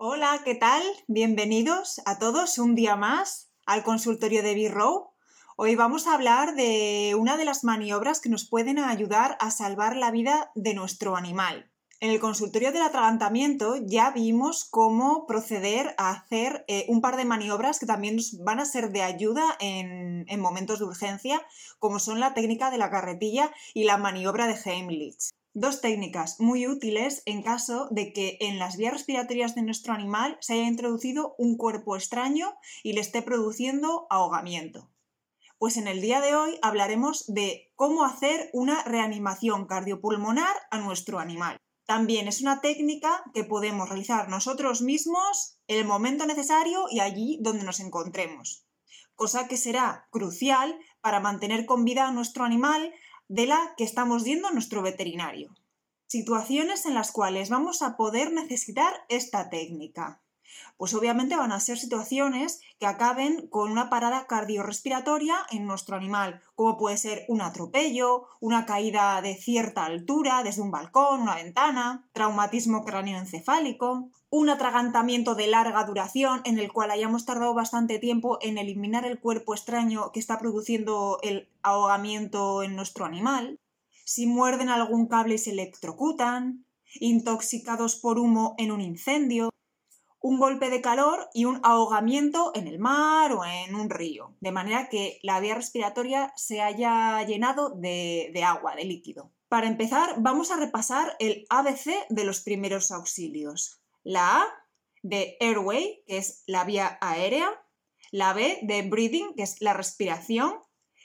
Hola, ¿qué tal? Bienvenidos a todos un día más al consultorio de B-Row. Hoy vamos a hablar de una de las maniobras que nos pueden ayudar a salvar la vida de nuestro animal. En el consultorio del atragantamiento ya vimos cómo proceder a hacer eh, un par de maniobras que también nos van a ser de ayuda en, en momentos de urgencia, como son la técnica de la carretilla y la maniobra de Heimlich. Dos técnicas muy útiles en caso de que en las vías respiratorias de nuestro animal se haya introducido un cuerpo extraño y le esté produciendo ahogamiento. Pues en el día de hoy hablaremos de cómo hacer una reanimación cardiopulmonar a nuestro animal. También es una técnica que podemos realizar nosotros mismos en el momento necesario y allí donde nos encontremos, cosa que será crucial para mantener con vida a nuestro animal de la que estamos yendo a nuestro veterinario. Situaciones en las cuales vamos a poder necesitar esta técnica. Pues obviamente van a ser situaciones que acaben con una parada cardiorrespiratoria en nuestro animal, como puede ser un atropello, una caída de cierta altura desde un balcón, una ventana, traumatismo cráneoencefálico, un atragantamiento de larga duración en el cual hayamos tardado bastante tiempo en eliminar el cuerpo extraño que está produciendo el ahogamiento en nuestro animal, si muerden algún cable y se electrocutan, intoxicados por humo en un incendio, un golpe de calor y un ahogamiento en el mar o en un río, de manera que la vía respiratoria se haya llenado de, agua, de líquido. Para empezar, vamos a repasar el ABC de los primeros auxilios. La A de airway, que es la vía aérea, la B de breathing, que es la respiración,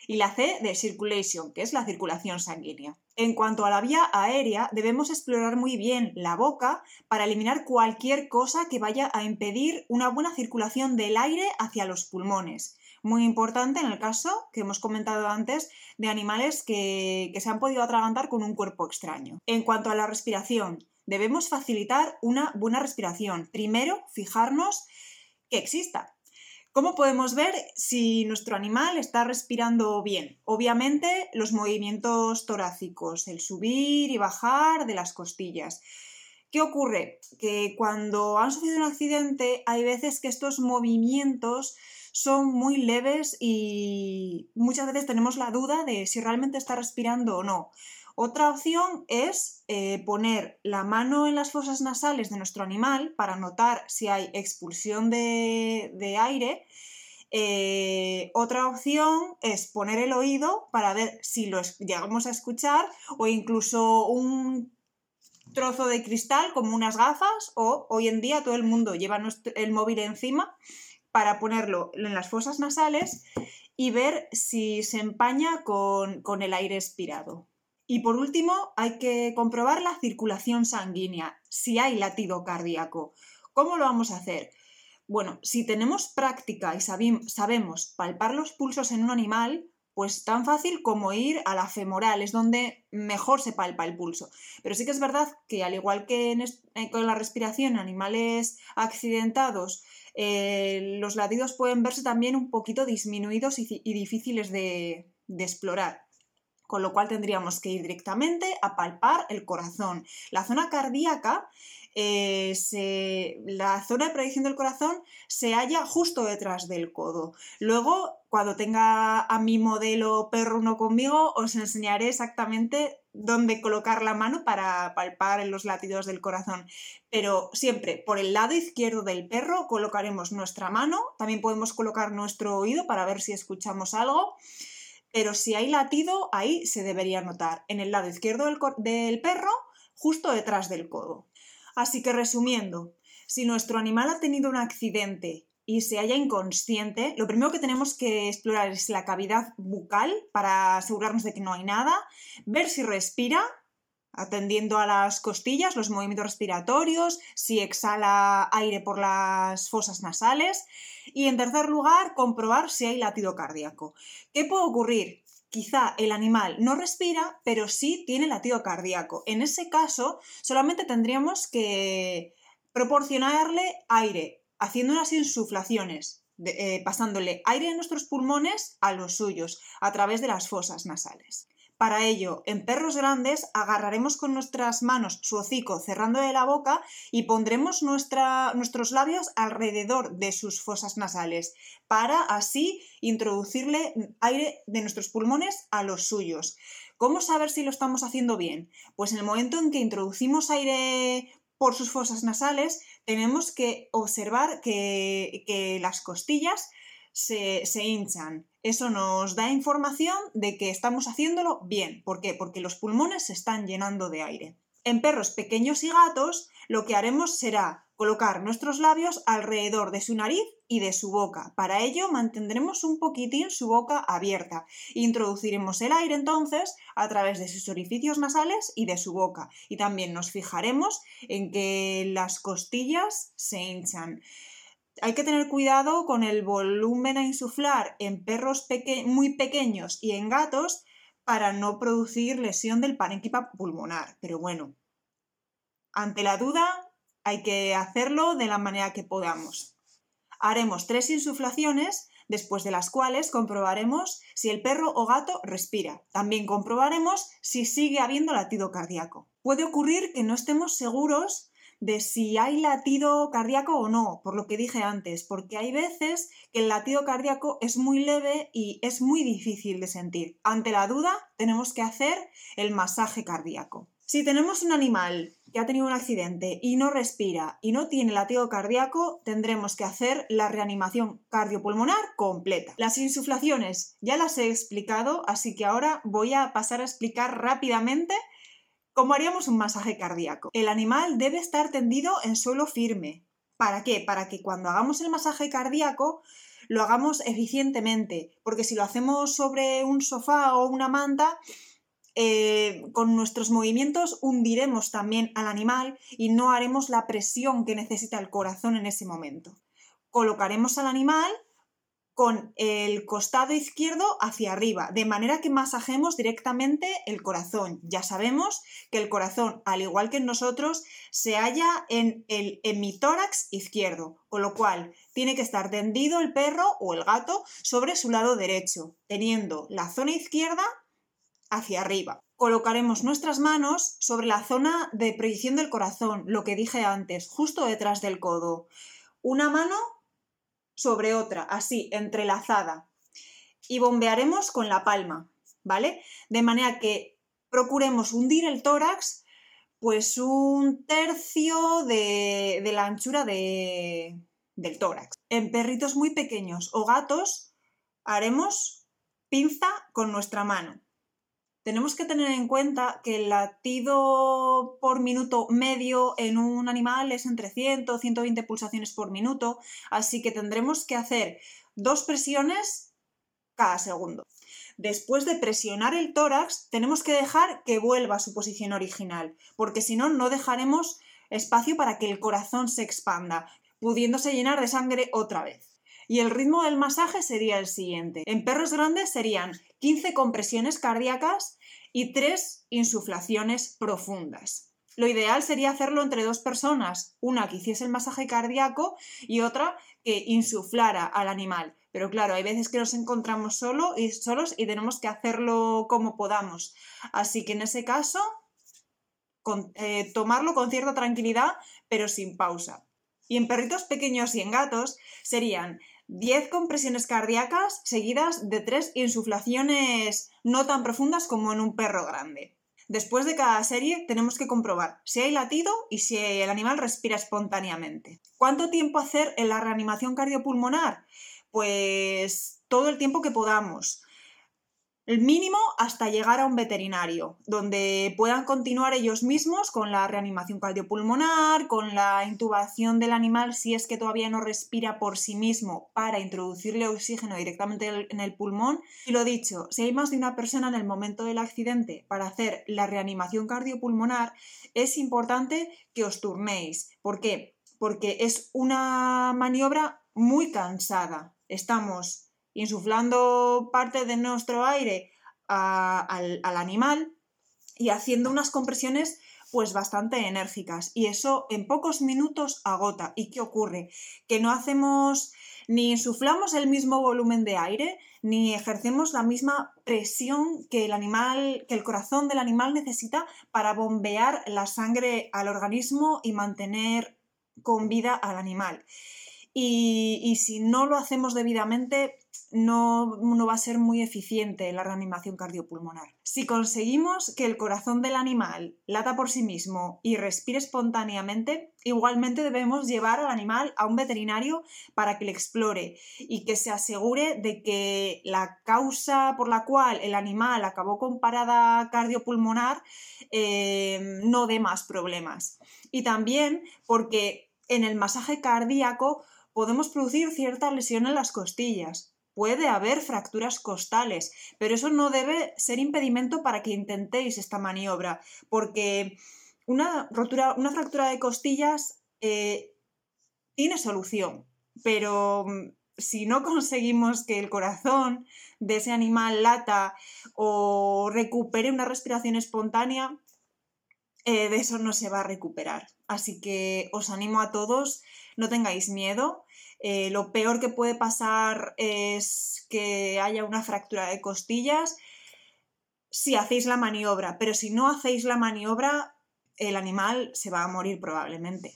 y la C de circulation, que es la circulación sanguínea. En cuanto a la vía aérea, debemos explorar muy bien la boca para eliminar cualquier cosa que vaya a impedir una buena circulación del aire hacia los pulmones. Muy importante en el caso que hemos comentado antes de animales que, que se han podido atragantar con un cuerpo extraño. En cuanto a la respiración, debemos facilitar una buena respiración. Primero, fijarnos que exista, ¿Cómo podemos ver si nuestro animal está respirando bien? Obviamente los movimientos torácicos, el subir y bajar de las costillas. ¿Qué ocurre? Que cuando han sufrido un accidente hay veces que estos movimientos son muy leves y muchas veces tenemos la duda de si realmente está respirando o no. Otra opción es eh, poner la mano en las fosas nasales de nuestro animal para notar si hay expulsión de, aire. Eh, otra opción es poner el oído para ver si lo llegamos a escuchar o incluso un trozo de cristal como unas gafas o hoy en día todo el mundo lleva el móvil encima para ponerlo en las fosas nasales y ver si se empaña con el aire expirado. Y por último, hay que comprobar la circulación sanguínea, si hay latido cardíaco. ¿Cómo lo vamos a hacer? Bueno, si tenemos práctica y sabemos palpar los pulsos en un animal, pues tan fácil como ir a la femoral, es donde mejor se palpa el pulso. Pero sí que es verdad que al igual que eh, con la respiración en animales accidentados, eh, los latidos pueden verse también un poquito disminuidos y, difíciles de explorar con lo cual tendríamos que ir directamente a palpar el corazón. La zona cardíaca, eh, la zona de predicción del corazón se halla justo detrás del codo. Luego, cuando tenga a mi modelo perro uno conmigo, os enseñaré exactamente dónde colocar la mano para palpar los latidos del corazón. Pero siempre por el lado izquierdo del perro colocaremos nuestra mano, también podemos colocar nuestro oído para ver si escuchamos algo pero si hay latido, ahí se debería notar, en el lado izquierdo del, perro, justo detrás del codo. Así que resumiendo, si nuestro animal ha tenido un accidente y se halla inconsciente, lo primero que tenemos que explorar es la cavidad bucal para asegurarnos de que no hay nada, ver si respira, atendiendo a las costillas, los movimientos respiratorios, si exhala aire por las fosas nasales y en tercer lugar comprobar si hay latido cardíaco. ¿Qué puede ocurrir? Quizá el animal no respira, pero sí tiene latido cardíaco. En ese caso, solamente tendríamos que proporcionarle aire, haciendo unas insuflaciones, eh, pasándole aire de nuestros pulmones a los suyos, a través de las fosas nasales. Para ello, en perros grandes agarraremos con nuestras manos su hocico cerrándole la boca y pondremos nuestros labios alrededor de sus fosas nasales para así introducirle aire de nuestros pulmones a los suyos. ¿Cómo saber si lo estamos haciendo bien? Pues en el momento en que introducimos aire por sus fosas nasales, tenemos que observar que, las costillas se, se, hinchan. Eso nos da información de que estamos haciéndolo bien. ¿Por qué? Porque los pulmones se están llenando de aire. En perros pequeños y gatos, lo que haremos será colocar nuestros labios alrededor de su nariz y de su boca. Para ello mantendremos un poquitín su boca abierta. Introduciremos el aire entonces a través de sus orificios nasales y de su boca. Y también nos fijaremos en que las costillas se hinchan. Hay que tener cuidado con el volumen a insuflar en perros muy pequeños y en gatos para no producir lesión del parénquima pulmonar. Pero bueno, ante la duda hay que hacerlo de la manera que podamos. Haremos tres insuflaciones, después de las cuales comprobaremos si el perro o gato respira. También comprobaremos si sigue habiendo latido cardíaco. Puede ocurrir que no estemos seguros de si hay latido cardíaco o no, por lo que dije antes, porque hay veces que el latido cardíaco es muy leve y es muy difícil de sentir. Ante la duda, tenemos que hacer el masaje cardíaco. Si tenemos un animal que ha tenido un accidente y no respira y no tiene latido cardíaco, tendremos que hacer la reanimación cardiopulmonar completa. Las insuflaciones ya las he explicado, así que ahora voy a pasar a explicar rápidamente cómo haríamos un masaje cardíaco. El animal debe estar tendido en suelo firme. ¿Para qué? Para que cuando hagamos el masaje cardíaco lo hagamos eficientemente, porque si lo hacemos sobre un sofá o una manta, eh, con nuestros movimientos hundiremos también al animal y no haremos la presión que necesita el corazón en ese momento. Colocaremos al animal con el costado izquierdo hacia arriba, de manera que masajemos directamente el corazón. Ya sabemos que el corazón, al igual que en nosotros, se halla en el hemitórax izquierdo, con lo cual tiene que estar tendido el perro o el gato sobre su lado derecho, teniendo la zona izquierda hacia arriba. Colocaremos nuestras manos sobre la zona de proyección del corazón, lo que dije antes, justo detrás del codo. Una mano sobre otra, así, entrelazada. Y bombearemos con la palma, ¿vale? De manera que procuremos hundir el tórax pues un tercio de, la anchura del tórax. En perritos muy pequeños o gatos haremos pinza con nuestra mano tenemos que tener en cuenta que el latido por minuto medio en un animal es entre 100 o 120 pulsaciones por minuto, así que tendremos que hacer dos presiones cada segundo. Después de presionar el tórax, tenemos que dejar que vuelva a su posición original, porque si no, no dejaremos espacio para que el corazón se expanda, pudiéndose llenar de sangre otra vez. Y el ritmo del masaje sería el siguiente. En perros grandes serían 15 compresiones cardíacas y 3 insuflaciones profundas. Lo ideal sería hacerlo entre dos personas, una que hiciese el masaje cardíaco y otra que insuflara al animal. Pero claro, hay veces que nos encontramos solo y solos y tenemos que hacerlo como podamos. Así que en ese caso, eh, tomarlo con cierta tranquilidad, pero sin pausa. Y en perritos pequeños y en gatos serían 10 compresiones cardíacas seguidas de 3 insuflaciones no tan profundas como en un perro grande. Después de cada serie tenemos que comprobar si hay latido y si el animal respira espontáneamente. ¿Cuánto tiempo hacer en la reanimación cardiopulmonar? Pues todo el tiempo que podamos. El mínimo hasta llegar a un veterinario, donde puedan continuar ellos mismos con la reanimación cardiopulmonar, con la intubación del animal si es que todavía no respira por sí mismo para introducirle oxígeno directamente en el pulmón. Y lo dicho, si hay más de una persona en el momento del accidente para hacer la reanimación cardiopulmonar, es importante que os turnéis. ¿Por qué? Porque es una maniobra muy cansada. Estamos insuflando parte de nuestro aire al, animal y haciendo unas compresiones pues bastante enérgicas y eso en pocos minutos agota. ¿Y qué ocurre? Que no hacemos ni insuflamos el mismo volumen de aire, ni ejercemos la misma presión que el animal, que el corazón del animal necesita para bombear la sangre al organismo y mantener con vida al animal. Y, si no lo hacemos debidamente, no, no, va a ser muy eficiente la reanimación cardiopulmonar. Si conseguimos que el corazón del animal lata por sí mismo y respire espontáneamente, igualmente debemos llevar al animal a un veterinario para que le explore y que se asegure de que la causa por la cual el animal acabó con parada cardiopulmonar eh, no dé más problemas. Y también porque en el masaje cardíaco podemos producir cierta lesión en las costillas. Puede haber fracturas costales, pero eso no debe ser impedimento para que intentéis esta maniobra, porque una, rotura, una fractura de costillas eh, tiene solución, pero mm, si no conseguimos que el corazón de ese animal lata o recupere una respiración espontánea, eh, de eso no se va a recuperar. Así que os animo a todos, no tengáis miedo. Eh, lo peor que puede pasar es que haya una fractura de costillas si hacéis la maniobra, pero si no hacéis la maniobra, el animal se va a morir probablemente.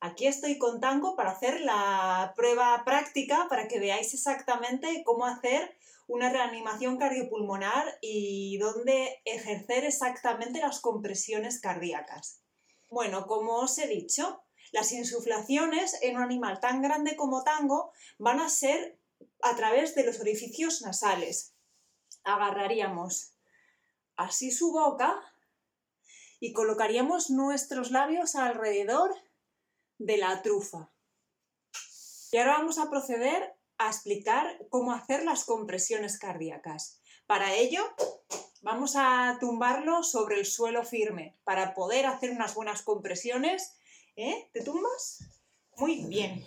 Aquí estoy con Tango para hacer la prueba práctica para que veáis exactamente cómo hacer una reanimación cardiopulmonar y dónde ejercer exactamente las compresiones cardíacas. Bueno, como os he dicho, las insuflaciones en un animal tan grande como Tango van a ser a través de los orificios nasales. Agarraríamos así su boca y colocaríamos nuestros labios alrededor de la trufa. Y ahora vamos a proceder a explicar cómo hacer las compresiones cardíacas. Para ello, vamos a tumbarlo sobre el suelo firme para poder hacer unas buenas compresiones. ¿Eh? ¿Te tumbas? Muy bien.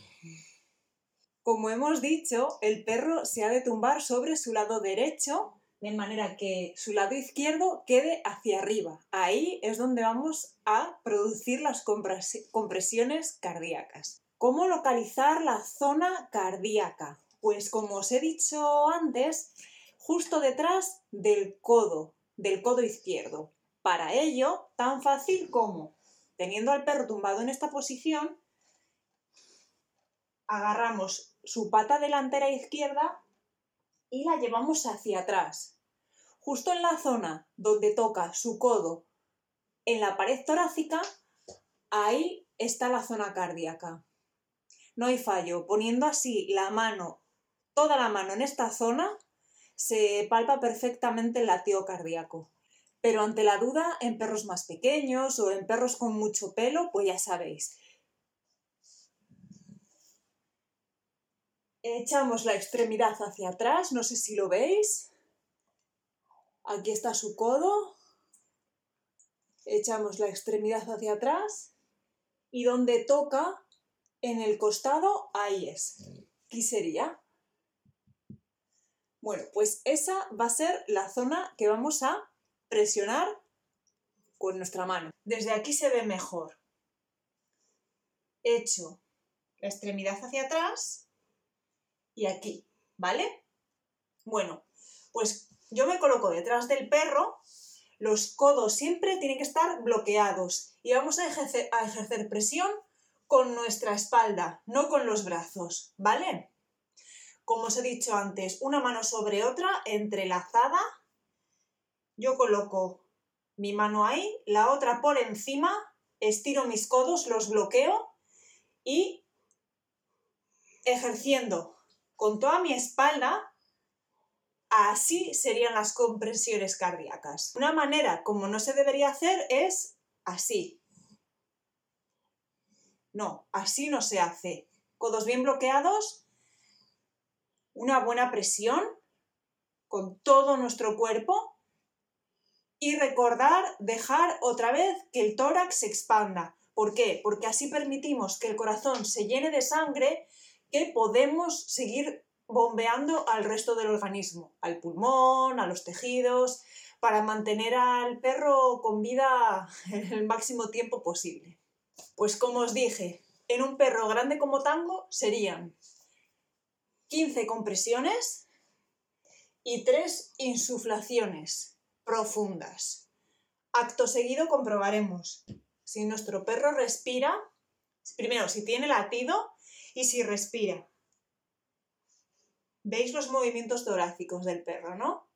Como hemos dicho, el perro se ha de tumbar sobre su lado derecho de manera que su lado izquierdo quede hacia arriba. Ahí es donde vamos a producir las compresiones cardíacas. ¿Cómo localizar la zona cardíaca? Pues como os he dicho antes, justo detrás del codo, del codo izquierdo. Para ello, tan fácil como, teniendo al perro tumbado en esta posición, agarramos su pata delantera izquierda y la llevamos hacia atrás. Justo en la zona donde toca su codo en la pared torácica, ahí está la zona cardíaca no hay fallo. Poniendo así la mano, toda la mano en esta zona, se palpa perfectamente el latido cardíaco. Pero ante la duda, en perros más pequeños o en perros con mucho pelo, pues ya sabéis. Echamos la extremidad hacia atrás, no sé si lo veis. Aquí está su codo. Echamos la extremidad hacia atrás y donde toca en el costado, ahí es. ¿Qué sería? Bueno, pues esa va a ser la zona que vamos a presionar con nuestra mano. Desde aquí se ve mejor. Echo la extremidad hacia atrás y aquí, ¿vale? Bueno, pues yo me coloco detrás del perro, los codos siempre tienen que estar bloqueados y vamos a ejercer, a ejercer presión con nuestra espalda, no con los brazos, ¿vale? Como os he dicho antes, una mano sobre otra, entrelazada. Yo coloco mi mano ahí, la otra por encima, estiro mis codos, los bloqueo y ejerciendo con toda mi espalda, así serían las compresiones cardíacas. Una manera como no se debería hacer es así, no, así no se hace. Codos bien bloqueados, una buena presión con todo nuestro cuerpo y recordar dejar otra vez que el tórax se expanda. ¿Por qué? Porque así permitimos que el corazón se llene de sangre que podemos seguir bombeando al resto del organismo, al pulmón, a los tejidos, para mantener al perro con vida el máximo tiempo posible. Pues como os dije, en un perro grande como tango serían 15 compresiones y 3 insuflaciones profundas. Acto seguido comprobaremos si nuestro perro respira, primero si tiene latido y si respira. ¿Veis los movimientos torácicos del perro, no?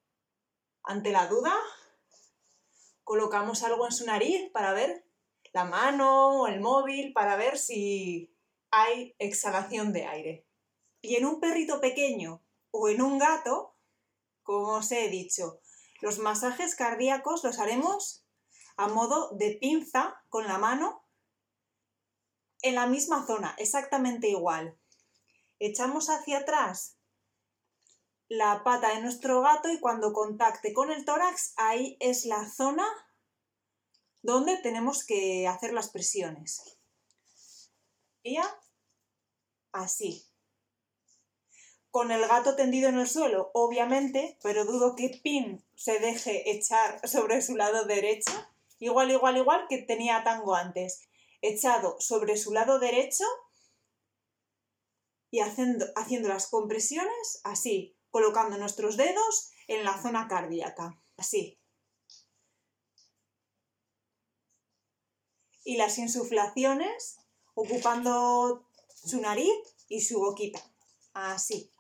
Ante la duda, colocamos algo en su nariz para ver la mano o el móvil para ver si hay exhalación de aire. Y en un perrito pequeño o en un gato, como os he dicho, los masajes cardíacos los haremos a modo de pinza con la mano en la misma zona, exactamente igual. Echamos hacia atrás la pata de nuestro gato y cuando contacte con el tórax, ahí es la zona donde tenemos que hacer las presiones. Y ya, así. Con el gato tendido en el suelo, obviamente, pero dudo que Pin se deje echar sobre su lado derecho. Igual, igual, igual que tenía Tango antes. Echado sobre su lado derecho y haciendo, haciendo las compresiones así, colocando nuestros dedos en la zona cardíaca. Así. y las insuflaciones ocupando su nariz y su boquita. Así.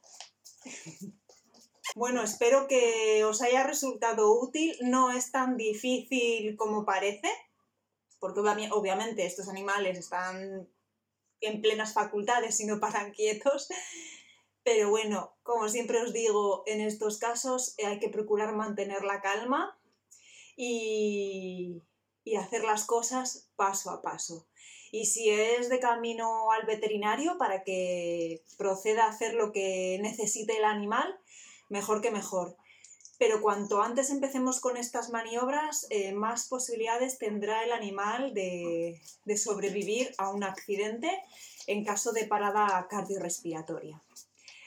Bueno, espero que os haya resultado útil. No es tan difícil como parece, porque obviamente estos animales están en plenas facultades y no paran quietos. Pero bueno, como siempre os digo, en estos casos hay que procurar mantener la calma y, y hacer las cosas paso a paso. Y si es de camino al veterinario para que proceda a hacer lo que necesite el animal, mejor que mejor. Pero cuanto antes empecemos con estas maniobras, eh, más posibilidades tendrá el animal de, de sobrevivir a un accidente en caso de parada cardiorrespiratoria.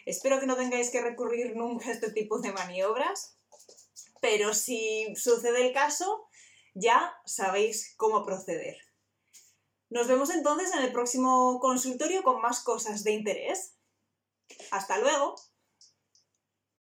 Espero que no tengáis que recurrir nunca a este tipo de maniobras, pero si sucede el caso, ya sabéis cómo proceder. Nos vemos entonces en el próximo consultorio con más cosas de interés. Hasta luego.